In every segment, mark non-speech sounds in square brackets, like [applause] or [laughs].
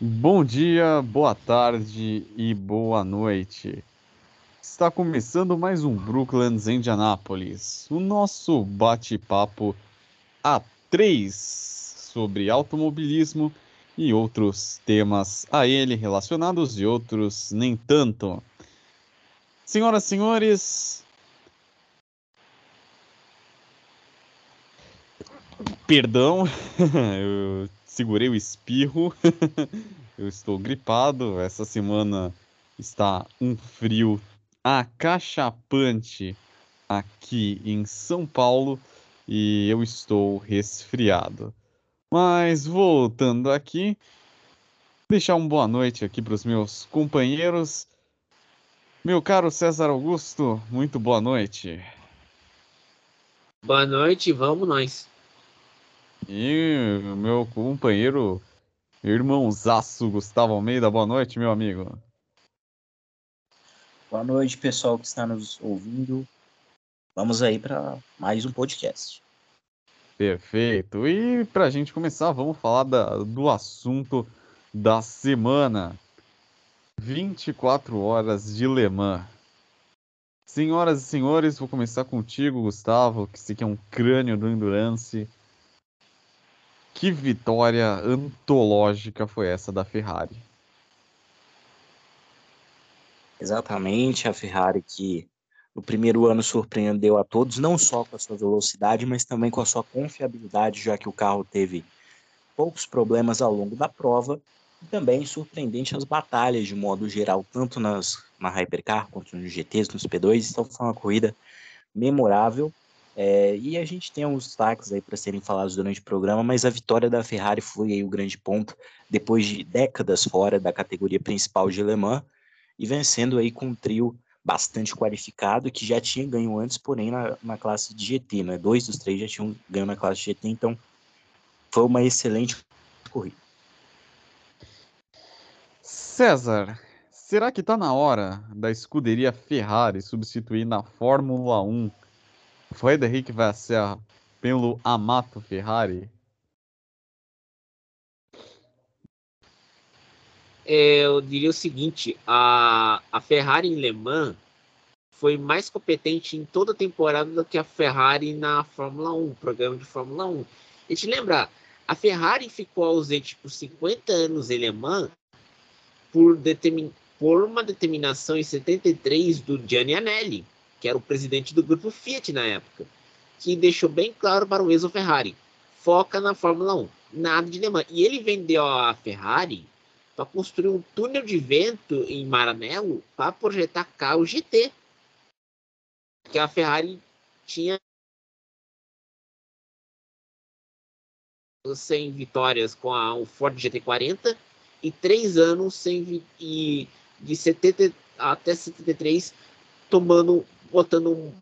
Bom dia, boa tarde e boa noite. Está começando mais um Brooklands Indianápolis, o nosso bate-papo a três sobre automobilismo e outros temas a ele relacionados e outros nem tanto. Senhoras e senhores, perdão, [laughs] eu segurei o espirro. [laughs] eu estou gripado. Essa semana está um frio acachapante aqui em São Paulo e eu estou resfriado. Mas voltando aqui, deixar uma boa noite aqui para os meus companheiros. Meu caro César Augusto, muito boa noite. Boa noite, vamos nós. E meu companheiro, irmãozaço Gustavo Almeida, boa noite, meu amigo. Boa noite, pessoal que está nos ouvindo. Vamos aí para mais um podcast. Perfeito. E para a gente começar, vamos falar da, do assunto da semana. 24 horas de Le Mans. Senhoras e senhores, vou começar contigo, Gustavo, que você que é um crânio do Endurance. Que vitória antológica foi essa da Ferrari? Exatamente, a Ferrari que no primeiro ano surpreendeu a todos, não só com a sua velocidade, mas também com a sua confiabilidade, já que o carro teve poucos problemas ao longo da prova, e também surpreendente as batalhas de modo geral, tanto nas, na Hypercar quanto nos GTs, nos P2, então foi uma corrida memorável é, e a gente tem alguns destaques aí para serem falados durante o programa, mas a vitória da Ferrari foi aí o grande ponto, depois de décadas fora da categoria principal de Le Mans, e vencendo aí com um trio bastante qualificado, que já tinha ganho antes, porém na, na classe de GT, né? Dois dos três já tinham ganho na classe de GT, então foi uma excelente corrida. César, será que está na hora da escuderia Ferrari substituir na Fórmula 1 Frederic Vasseur pelo Amato Ferrari? Eu diria o seguinte: a, a Ferrari em Le Mans foi mais competente em toda a temporada do que a Ferrari na Fórmula 1, programa de Fórmula 1. A gente lembra, a Ferrari ficou ausente por 50 anos em Le Mans por, determin, por uma determinação em 73 do Gianni Anelli que era o presidente do grupo Fiat na época, que deixou bem claro para o Enzo Ferrari: foca na Fórmula 1, nada de Le. E ele vendeu a Ferrari para construir um túnel de vento em Maranello para projetar carro GT. Que a Ferrari tinha 100 vitórias com a, o Ford GT40 e três anos sem e de 70 até 73 tomando botando um,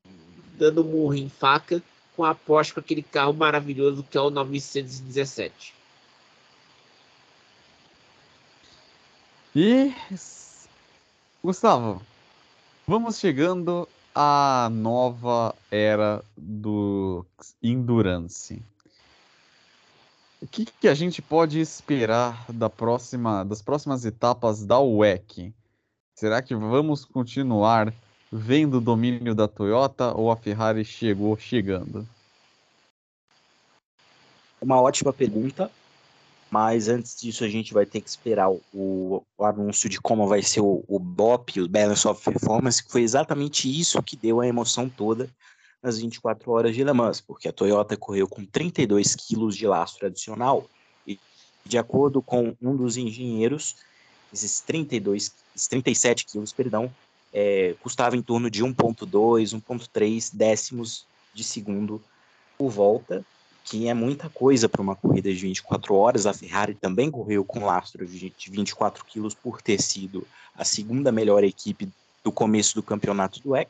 dando murro em faca com a Porsche com aquele carro maravilhoso que é o 917. E Gustavo, vamos chegando à nova era do Endurance. O que, que a gente pode esperar da próxima, das próximas etapas da WEC? Será que vamos continuar vem do domínio da Toyota ou a Ferrari chegou chegando? Uma ótima pergunta, mas antes disso a gente vai ter que esperar o, o anúncio de como vai ser o, o BOP, o Balance of Performance, que foi exatamente isso que deu a emoção toda nas 24 horas de Le Mans, porque a Toyota correu com 32 quilos de lastro adicional e, de acordo com um dos engenheiros, esses 32, 37 quilos, perdão, é, custava em torno de 1,2, 1,3 décimos de segundo por volta, que é muita coisa para uma corrida de 24 horas. A Ferrari também correu com lastro de 24 quilos por ter sido a segunda melhor equipe do começo do campeonato do WEC.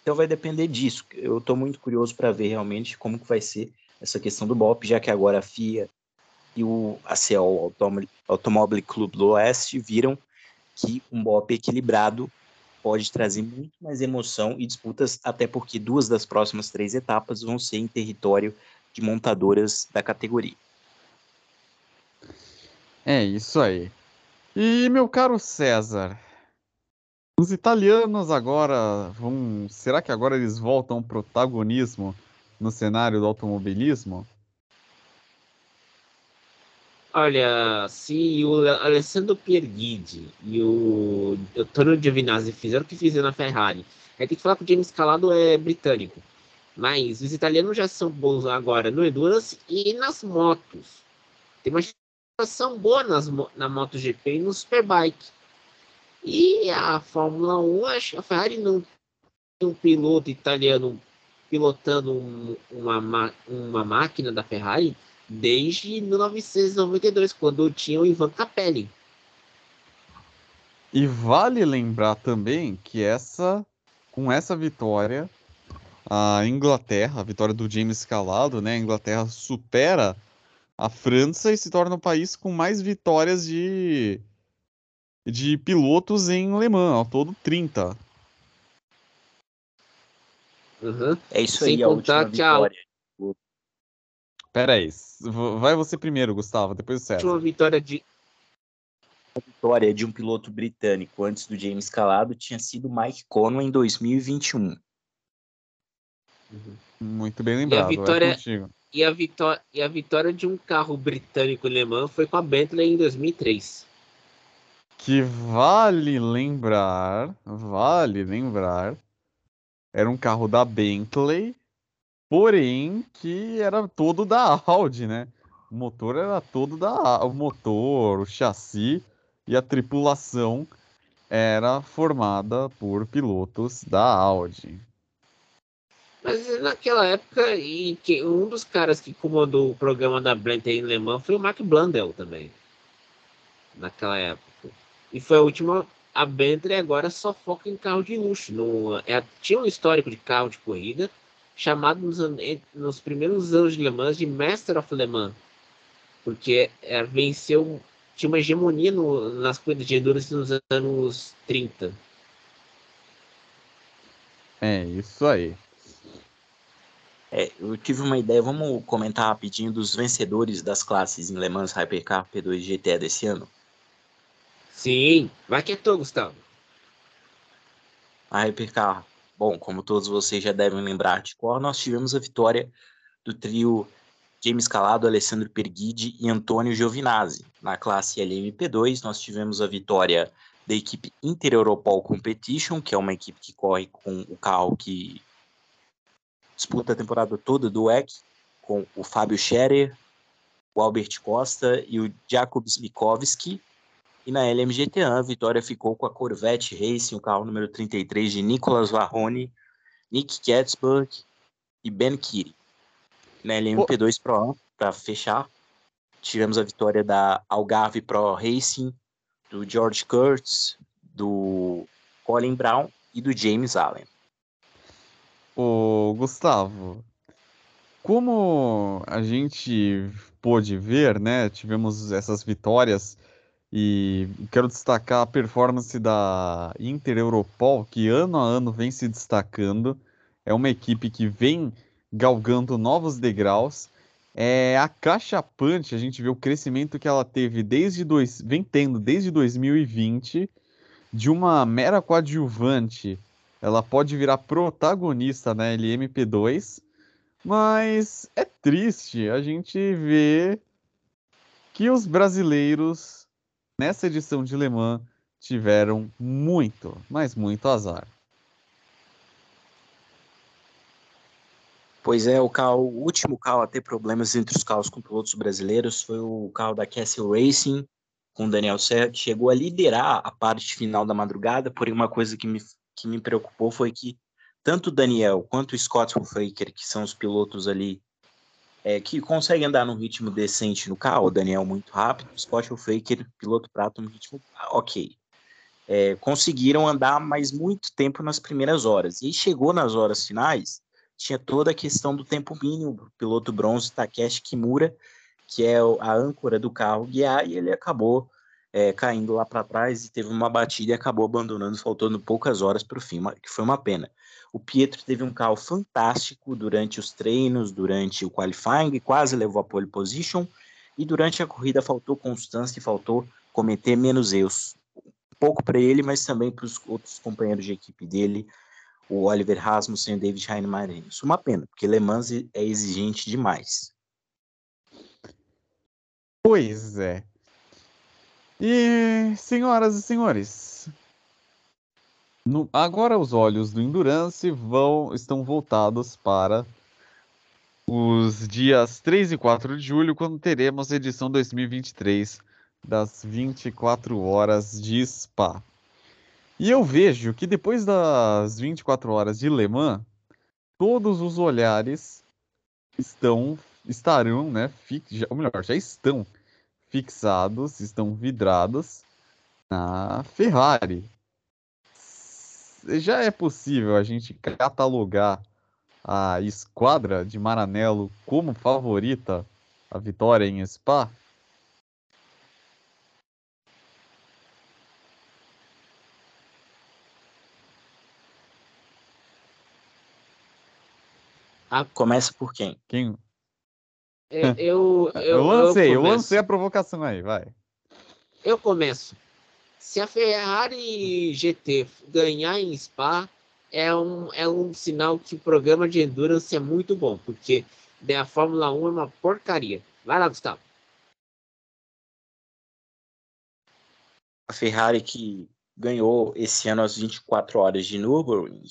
Então vai depender disso. Eu estou muito curioso para ver realmente como que vai ser essa questão do BOP, já que agora a FIA e o ACO, Automóvel Clube do Oeste, viram que um BOP equilibrado pode trazer muito mais emoção e disputas, até porque duas das próximas três etapas vão ser em território de montadoras da categoria. É isso aí. E meu caro César, os italianos agora vão. Será que agora eles voltam ao protagonismo no cenário do automobilismo? Olha, se o Alessandro Pierguidi e o Antonio Giovinazzi fizeram o que fizeram na Ferrari, aí tem que falar que o James Calado é britânico. Mas os italianos já são bons agora no Endurance e nas motos. Tem uma situação boa nas, na MotoGP e no Superbike. E a Fórmula 1, acho que a Ferrari não tem um piloto italiano pilotando um, uma, uma máquina da Ferrari desde 1992, quando tinha o Ivan Capelli. E vale lembrar também que essa, com essa vitória, a Inglaterra, a vitória do James Calado, né? A Inglaterra supera a França e se torna o país com mais vitórias de, de pilotos em Le Mans, ao todo 30. Uhum. É isso Sem aí, a última que vitória. Pera aí, vai você primeiro, Gustavo, depois o César. última vitória de. A vitória de um piloto britânico antes do James Calado tinha sido Mike Conway em 2021. Muito bem lembrado, vitória- é contigo. E a, vitória, e a vitória de um carro britânico em Le Mans foi com a Bentley em 2003. Que vale lembrar, vale lembrar, era um carro da Bentley, porém que era todo da Audi, né? O motor era todo da o motor, o chassi e a tripulação era formada por pilotos da Audi. Mas naquela época, e que um dos caras que comandou o programa da Bentley em Le Mans foi o Mark Blundell também. Naquela época. E foi a última. A Bentley agora só foca em carro de luxo. No, é, tinha um histórico de carro de corrida chamado nos, nos primeiros anos de Le Mans de Master of Le Mans. Porque é, venceu. Tinha uma hegemonia no- nas corridas de endurance nos anos 30. É isso aí. É, eu tive uma ideia, vamos comentar rapidinho dos vencedores das classes em Le Mans Hypercar P2 GTE desse ano. Sim, vai que é tu, Gustavo. A Hypercar, bom, como todos vocês já devem lembrar de cor, nós tivemos a vitória do trio James Calado, Alessandro Perguidi e Antônio Giovinazzi. Na classe LMP2, nós tivemos a vitória da equipe Inter Europol Competition, que é uma equipe que corre com o carro que disputa a temporada toda do WEC, com o Fábio Scherer, o Albert Costa e o Jakub Smikowski. E na LMGT1, a vitória ficou com a Corvette Racing, o carro número 33 de Nicolas Varrone, Nick Katzberg e Ben Kiri. Na LMP2 Pro, para fechar, tivemos a vitória da Algarve Pro Racing, do George Kurtz, do Colin Brown e do James Allen. Ô, Gustavo, como a gente pôde ver, né? Tivemos essas vitórias e quero destacar a performance da Inter Europol, que ano a ano vem se destacando. É uma equipe que vem galgando novos degraus. É a Caixa Punch, a gente vê o crescimento que ela teve desde dois, vem tendo desde 2020, de uma mera coadjuvante ela pode virar protagonista na LMP2, mas é triste a gente ver que os brasileiros nessa edição de Le Mans tiveram muito, mas muito azar. Pois é, o, carro, o último carro a ter problemas entre os carros com pilotos brasileiros foi o carro da Castle Racing, com o Daniel Serra, que chegou a liderar a parte final da madrugada, porém uma coisa que me, que me preocupou foi que tanto o Daniel quanto o Scott Faker, que são os pilotos ali é, que conseguem andar num ritmo decente no carro, o Daniel muito rápido, o Scott Faker, piloto prato, no ritmo ok. É, conseguiram andar mais muito tempo nas primeiras horas. E chegou nas horas finais, tinha toda a questão do tempo mínimo do piloto bronze Takeshi Kimura, que é a âncora do carro guiar, e ele acabou é, caindo lá para trás e teve uma batida e acabou abandonando, faltando poucas horas para o fim, que foi uma pena. O Pietro teve um carro fantástico durante os treinos, durante o qualifying, quase levou a pole position, E durante a corrida faltou constância e faltou cometer menos erros. Um pouco para ele, mas também para os outros companheiros de equipe dele, o Oliver Rasmussen e o David Heinemann. Isso é uma pena, porque Le Mans é exigente demais. Pois é. E, senhoras e senhores, no, agora os olhos do Endurance vão, estão voltados para os dias 3 e 4 de julho, quando teremos a edição 2023 das 24 horas de Spa. E eu vejo que depois das 24 horas de Le Mans, todos os olhares estão estarão, né, fix, ou melhor, já estão fixados, estão vidrados na Ferrari. Já é possível a gente catalogar a esquadra de Maranello como favorita à vitória em Spa? Ah, começa por quem? Quem? [laughs] É, eu, eu, eu lancei, eu, eu lancei a provocação aí, vai. Eu começo. Se a Ferrari GT ganhar em Spa, é um, é um sinal que o programa de endurance é muito bom, porque né, a Fórmula 1 é uma porcaria. Vai lá, Gustavo. A Ferrari que ganhou esse ano as 24 horas de Nürburgring,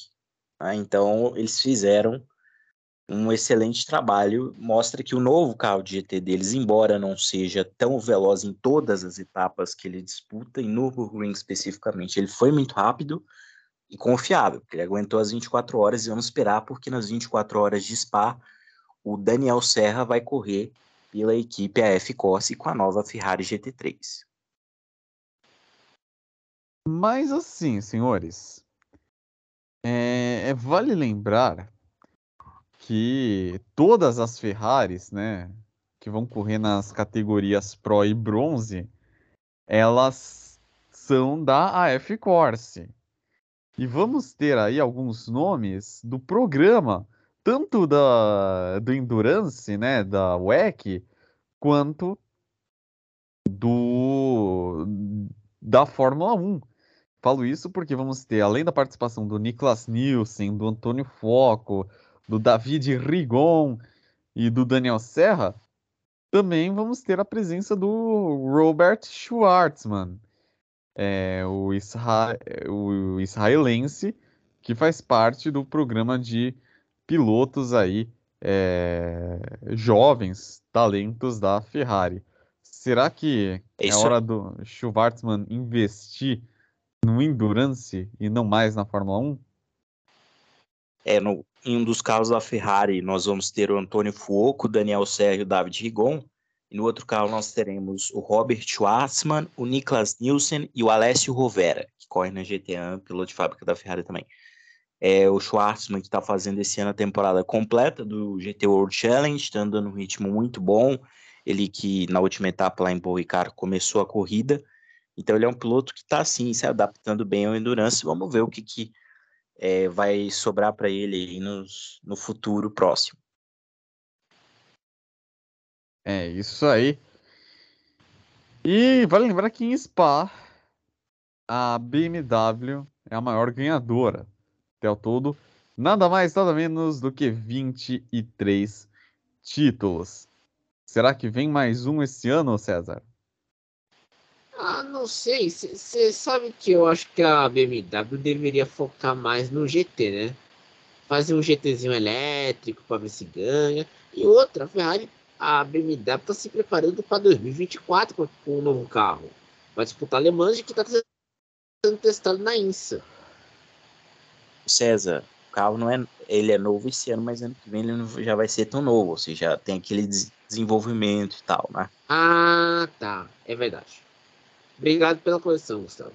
né? então eles fizeram um excelente trabalho. Mostra que o novo carro de GT deles, embora não seja tão veloz em todas as etapas que ele disputa, em Nürburgring especificamente, ele foi muito rápido e confiável, porque ele aguentou as 24 horas e vamos esperar, porque nas 24 horas de Spa, o Daniel Serra vai correr pela equipe AF Corse com a nova Ferrari GT3. Mas assim, senhores, é, vale lembrar que todas as Ferraris, né, que vão correr nas categorias Pro e Bronze, elas são da AF Corse. E vamos ter aí alguns nomes do programa, tanto da do Endurance, né, da WEC, quanto do da Fórmula 1. Falo isso porque vamos ter, além da participação do Niklas Nielsen, do Antônio Foco, do David Rigon e do Daniel Serra, também vamos ter a presença do Robert Schwartzman, é, o, isra o israelense que faz parte do programa de pilotos aí é, jovens talentos da Ferrari. Será que é Isso. hora do Schwartzman investir no Endurance e não mais na Fórmula 1? É, no, em um dos carros da Ferrari, nós vamos ter o Antônio Fuoco, Daniel Sérgio e David Rigon. E no outro carro nós teremos o Robert Schwarzman, o Niklas Nielsen e o Alessio Rovera, que corre na GTA, piloto de fábrica da Ferrari também. É o Schwarzman que está fazendo esse ano a temporada completa do GT World Challenge, está andando um ritmo muito bom. Ele que na última etapa lá em Paul Ricard começou a corrida. Então ele é um piloto que está assim se adaptando bem ao endurance. Vamos ver o que, que é, vai sobrar para ele nos, no futuro próximo. É isso aí. E vale lembrar que em Spa a BMW é a maior ganhadora. Até o todo, nada mais, nada menos do que 23 títulos. Será que vem mais um esse ano, César? Não sei. Você sabe que eu acho que a BMW deveria focar mais no GT, né? Fazer um GTzinho elétrico para ver se ganha. E outra, a Ferrari, a BMW está se preparando para 2024 com, com um novo carro. Vai disputar Le Mans que está sendo testado na INSA. César, o carro não é, ele é novo esse ano, mas ano que vem ele não, já vai ser tão novo, ou seja, tem aquele desenvolvimento e tal, né? Ah, tá, é verdade. Obrigado pela correção, Gustavo.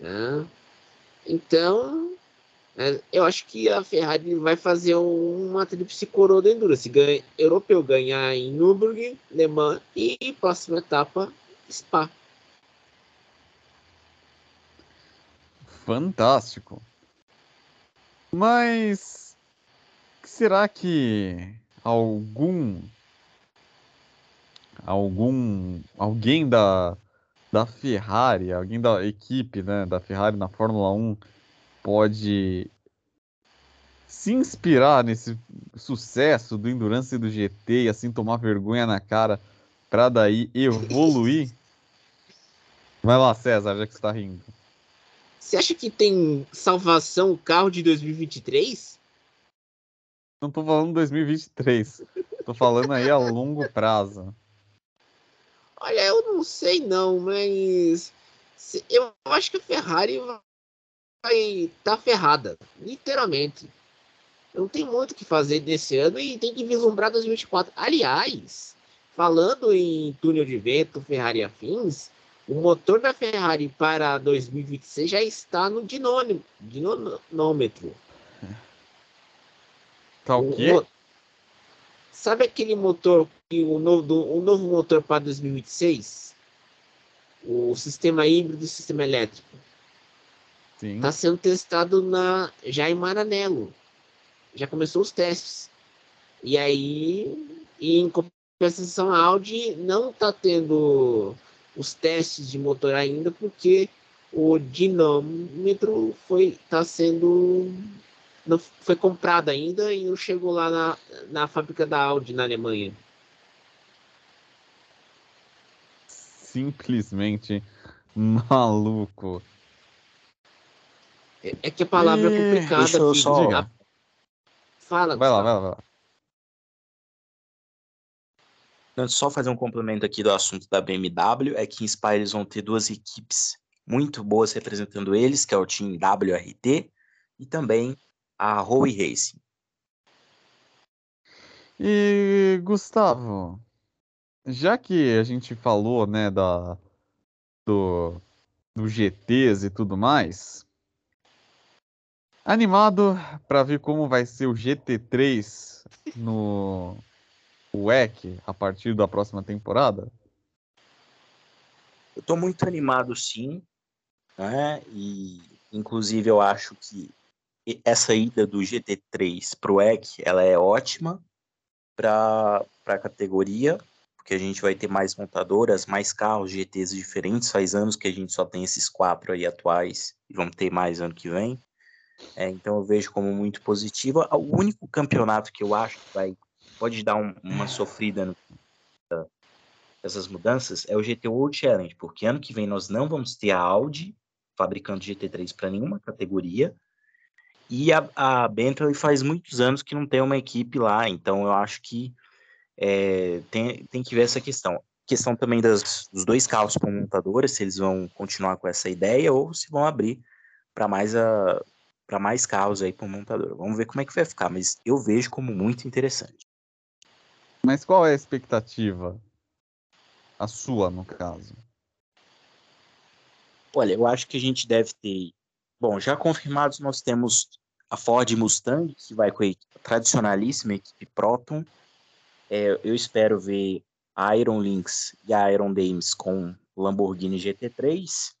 É. Então, é, eu acho que a Ferrari vai fazer uma tríplice coroa do Endurance. Ganha, europeu ganhar em Nürburgring, Le Mans e próxima etapa, Spa. Fantástico. Mas será que algum algum alguém da, da Ferrari, alguém da equipe né, da Ferrari na Fórmula 1 pode se inspirar nesse sucesso do Endurance e do GT e assim tomar vergonha na cara para daí evoluir? Vai lá, César, já que você tá rindo. Você acha que tem salvação o carro de 2023? Não tô falando 2023. tô falando aí a longo prazo. Olha, eu não sei não, mas eu acho que a Ferrari vai tá ferrada, literalmente. Não tem muito o que fazer nesse ano e tem que vislumbrar 2024. Aliás, falando em túnel de vento, Ferrari afins, o motor da Ferrari para 2026 já está no dinômetro. dinômetro. Tá o quê? O, sabe aquele motor, o novo, o novo motor para 2026? O sistema híbrido e o sistema elétrico. Está sendo testado na, já em Maranello. Já começou os testes. E aí, e em compensação, a Audi não está tendo os testes de motor ainda, porque o dinâmetro foi está sendo não foi comprado ainda e não chegou lá na, na fábrica da Audi na Alemanha. Simplesmente maluco. É, é que a palavra e... é complicada. Deixa eu só... A... Fala. Vai lá, vai lá, vai lá. Só fazer um complemento aqui do assunto da BMW, é que em Spa eles vão ter duas equipes muito boas representando eles, que é o time WRT e também a Hoey Racing. E Gustavo, já que a gente falou, né, da do, do GTs e tudo mais, animado para ver como vai ser o GT3 no o EC a partir da próxima temporada? Eu estou muito animado, sim. Né? E, inclusive, eu acho que essa ida do GT3 para o EC ela é ótima para a categoria, porque a gente vai ter mais montadoras, mais carros GTs diferentes. Faz anos que a gente só tem esses quatro aí atuais e vamos ter mais ano que vem. É, então eu vejo como muito positiva. O único campeonato que eu acho que vai pode dar um, uma sofrida no, essas mudanças é o GT World Challenge, porque ano que vem nós não vamos ter a Audi fabricando GT3 para nenhuma categoria. E a, a Bentley faz muitos anos que não tem uma equipe lá, então eu acho que é, tem, tem que ver essa questão. Questão também das, dos dois carros com montadora, se eles vão continuar com essa ideia ou se vão abrir para mais a para mais carros aí para montador. Vamos ver como é que vai ficar, mas eu vejo como muito interessante. Mas qual é a expectativa? A sua, no caso. Olha, eu acho que a gente deve ter. Bom, já confirmados, nós temos a Ford Mustang, que vai com a tradicionalíssima equipe Proton. É, eu espero ver a Iron Lynx e a Iron Dames com Lamborghini GT3.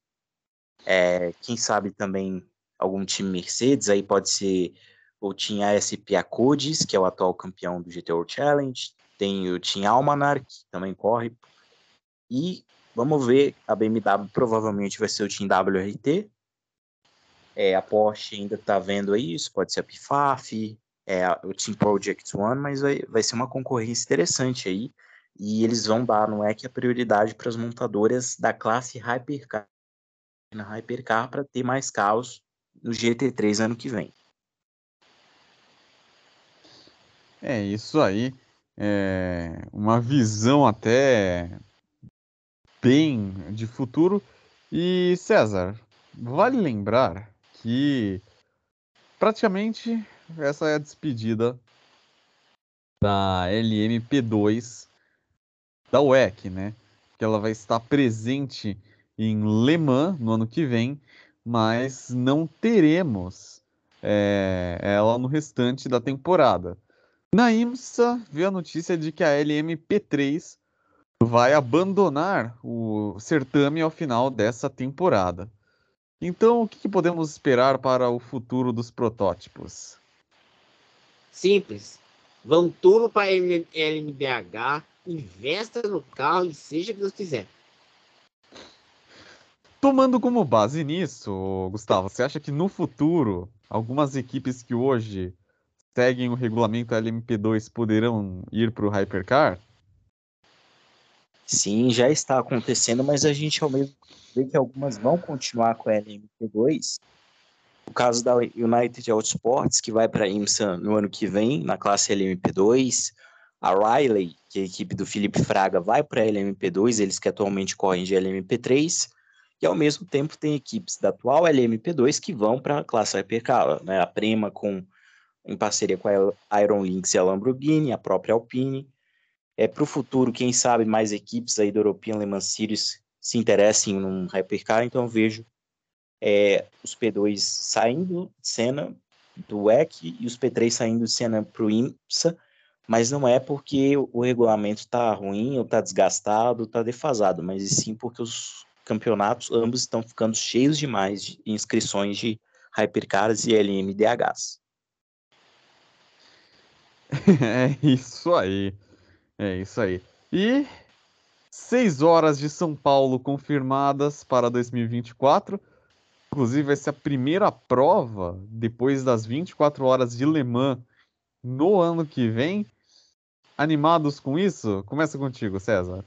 É, quem sabe também algum time Mercedes, aí pode ser o Team ASP Acodes, que é o atual campeão do GT World Challenge, tem o Team Almanar, que também corre. E vamos ver, a BMW provavelmente vai ser o Team WRT. É, a Porsche ainda está vendo isso, pode ser a PFAF, é, o Team Project One, mas vai, vai ser uma concorrência interessante aí. E eles vão dar, não é que a prioridade para as montadoras da classe Hypercar, na Hypercar, para ter mais carros no GT3 ano que vem. É isso aí é, uma visão até bem de futuro. E César, vale lembrar que praticamente essa é a despedida da LMP2 da WEC, né? Que ela vai estar presente em Le Mans no ano que vem, mas não teremos é, ela no restante da temporada. Na IMSA, veio a notícia de que a LMP3 vai abandonar o certame ao final dessa temporada. Então, o que, podemos esperar para o futuro dos protótipos? Simples. Vão tudo para a LMDH, investa no carro e seja o que Deus quiser. Tomando como base nisso, Gustavo, você acha que no futuro algumas equipes que hoje seguem o regulamento LMP2 poderão ir para o Hypercar? Sim, já está acontecendo, mas a gente ao mesmo vê que algumas vão continuar com a LMP2. O caso da United Autosports, que vai para a IMSA no ano que vem, na classe LMP2. A Riley, que é a equipe do Felipe Fraga, vai para a LMP2, eles que atualmente correm de LMP3. E ao mesmo tempo tem equipes da atual LMP2 que vão para a classe Hypercar, né? A Prema com em parceria com a Iron Lynx e a Lamborghini, a própria Alpine. É, para o futuro, quem sabe mais equipes aí do European Le Mans Series se interessem num Hypercar, então eu vejo é, os P2 saindo de cena do WEC e os P3 saindo de cena para o IMSA, mas não é porque o regulamento está ruim ou está desgastado, está defasado, mas sim porque os campeonatos ambos estão ficando cheios demais de inscrições de Hypercars e LMDHs. [laughs] É isso aí. É isso aí. E seis horas de São Paulo confirmadas para 2024. Inclusive, vai ser a primeira prova depois das 24 horas de Le Mans no ano que vem. Animados com isso? Começa contigo, César.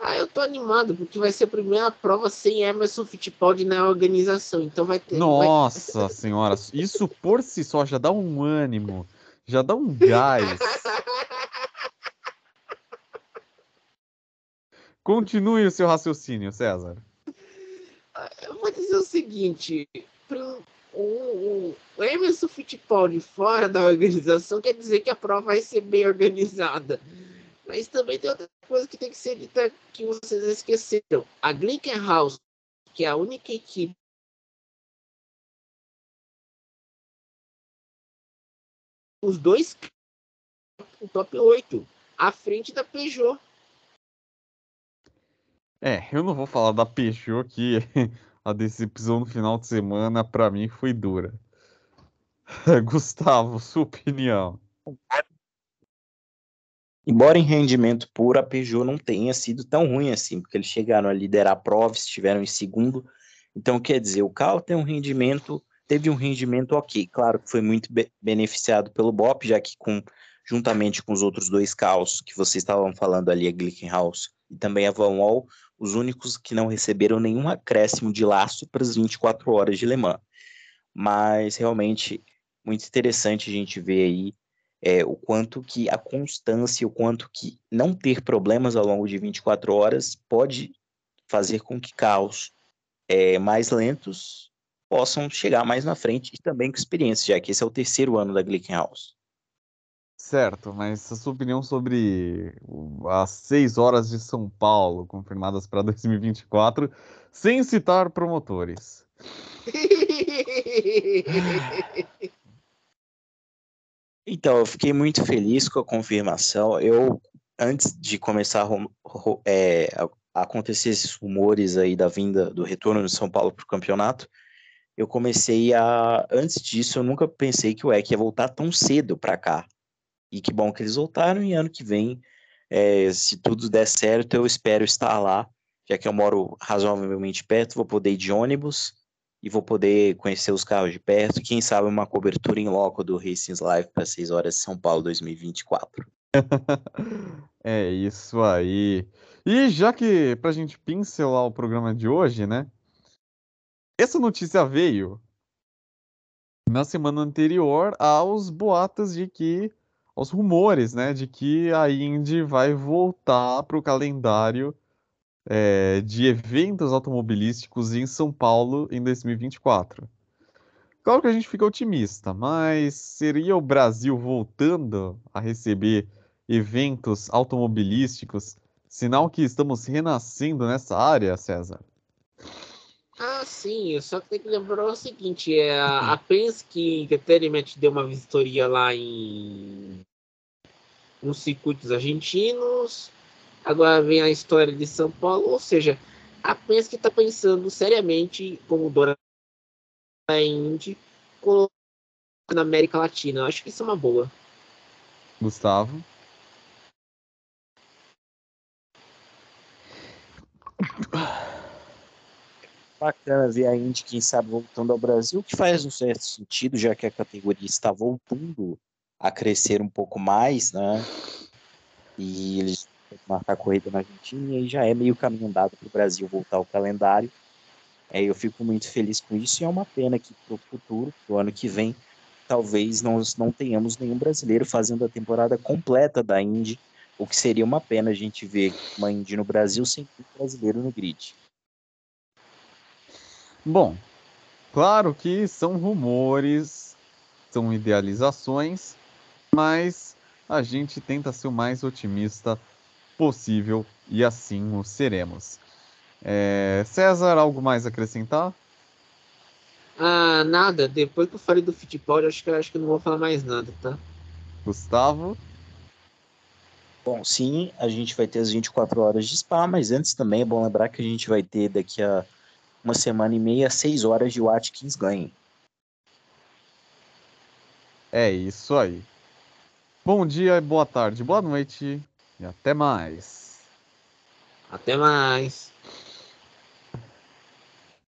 Ah, eu tô animado, porque vai ser a primeira prova sem Emerson Fittipaldi na organização. Então vai ter. Nossa vai... senhora, isso por si só já dá um ânimo, já dá um [laughs] gás. Continue o seu raciocínio, César. Eu vou dizer o seguinte: o, o Emerson Fittipaldi fora da organização quer dizer que a prova vai ser bem organizada. Mas também tem outra coisa que tem que ser dita que vocês esqueceram. A Glickenhaus, que é a única equipe os dois o top 8, à frente da Peugeot. É, eu não vou falar da Peugeot que [laughs] a decepção no final de semana para mim foi dura. [laughs] Gustavo, sua opinião. Embora em rendimento puro a Peugeot não tenha sido tão ruim assim, porque eles chegaram a liderar a prova, estiveram em segundo. Então, quer dizer, o carro tem um rendimento, teve um rendimento ok. Claro que foi muito be beneficiado pelo BOP, já que com, juntamente com os outros dois carros que vocês estavam falando ali, a Glickenhaus e também a Van Wall, os únicos que não receberam nenhum acréscimo de laço para as 24 horas de Le Mans. Mas realmente muito interessante a gente ver aí é, o quanto que a constância, o quanto que não ter problemas ao longo de 24 horas pode fazer com que carros é, mais lentos possam chegar mais na frente e também com experiência, já que esse é o terceiro ano da Glickenhaus. Certo, mas a sua opinião sobre as seis horas de São Paulo confirmadas para 2024, [laughs] sem citar promotores. Então, eu fiquei muito feliz com a confirmação. Eu, antes de começar a, é, a acontecer esses rumores aí da vinda do retorno de São Paulo para o campeonato, eu comecei a. Antes disso, eu nunca pensei que o EC ia voltar tão cedo para cá. E que bom que eles voltaram, e ano que vem, é, se tudo der certo, eu espero estar lá, já que eu moro razoavelmente perto, vou poder ir de ônibus e vou poder conhecer os carros de perto, quem sabe uma cobertura em loco do Racing Live para 6 horas de São Paulo 2024. [laughs] é isso aí. E já que para a gente pincelar o programa de hoje, né? Essa notícia veio na semana anterior aos boatos de que os rumores, né, de que a Indy vai voltar para o calendário é, de eventos automobilísticos em São Paulo em 2024. Claro que a gente fica otimista, mas seria o Brasil voltando a receber eventos automobilísticos sinal que estamos renascendo nessa área, César? Ah, sim, só que tem que lembrar o seguinte, é, a Penske Entertainment deu uma vistoria lá em nos circuitos argentinos. Agora vem a história de São Paulo, ou seja, a Penske está pensando seriamente como dona da Indy na América Latina. Eu acho que isso é uma boa. Gustavo? Bacana ver a Indy, quem sabe, voltando ao Brasil, que faz um certo sentido, já que a categoria está voltando a crescer um pouco mais, né? E eles marcar a corrida na Argentina, e já é meio caminho andado para o Brasil voltar ao calendário. É, eu fico muito feliz com isso e é uma pena que para o futuro, para o ano que vem, talvez nós não tenhamos nenhum brasileiro fazendo a temporada completa da Indy, o que seria uma pena a gente ver uma Indy no Brasil sem um brasileiro no grid. Bom, claro que são rumores, são idealizações, mas a gente tenta ser o mais otimista possível e assim o seremos. É, César, algo mais a acrescentar? Ah, nada. Depois que eu falei do Fittipaldi, acho que acho que não vou falar mais nada, tá? Gustavo? Bom, sim, a gente vai ter as 24 horas de spa, mas antes também é bom lembrar que a gente vai ter daqui a uma semana e meia, 6 horas de Watkins ganhe. É isso aí. Bom dia, boa tarde, boa noite e até mais. Até mais.